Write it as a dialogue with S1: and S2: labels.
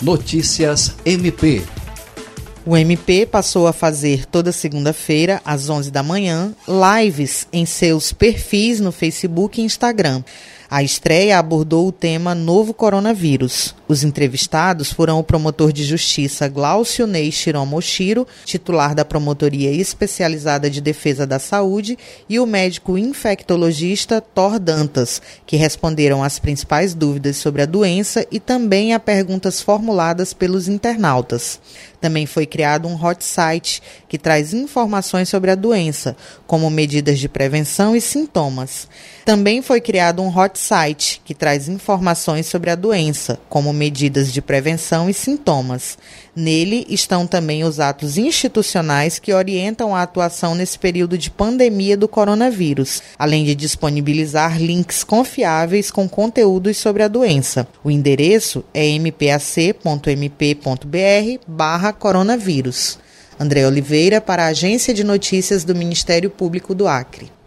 S1: Notícias MP.
S2: O MP passou a fazer toda segunda-feira, às 11 da manhã, lives em seus perfis no Facebook e Instagram. A estreia abordou o tema Novo Coronavírus. Os entrevistados foram o promotor de justiça Glaucio Ney Shiromoshiro, titular da Promotoria Especializada de Defesa da Saúde, e o médico infectologista Thor Dantas, que responderam às principais dúvidas sobre a doença e também a perguntas formuladas pelos internautas. Também foi criado um hot site que traz informações sobre a doença, como medidas de prevenção e sintomas. Também foi criado um hot site que traz informações sobre a doença, como medidas de prevenção e sintomas. Nele estão também os atos institucionais que orientam a atuação nesse período de pandemia do coronavírus, além de disponibilizar links confiáveis com conteúdos sobre a doença. O endereço é mpac.mp.br/coronavírus. André Oliveira para a Agência de Notícias do Ministério Público do Acre.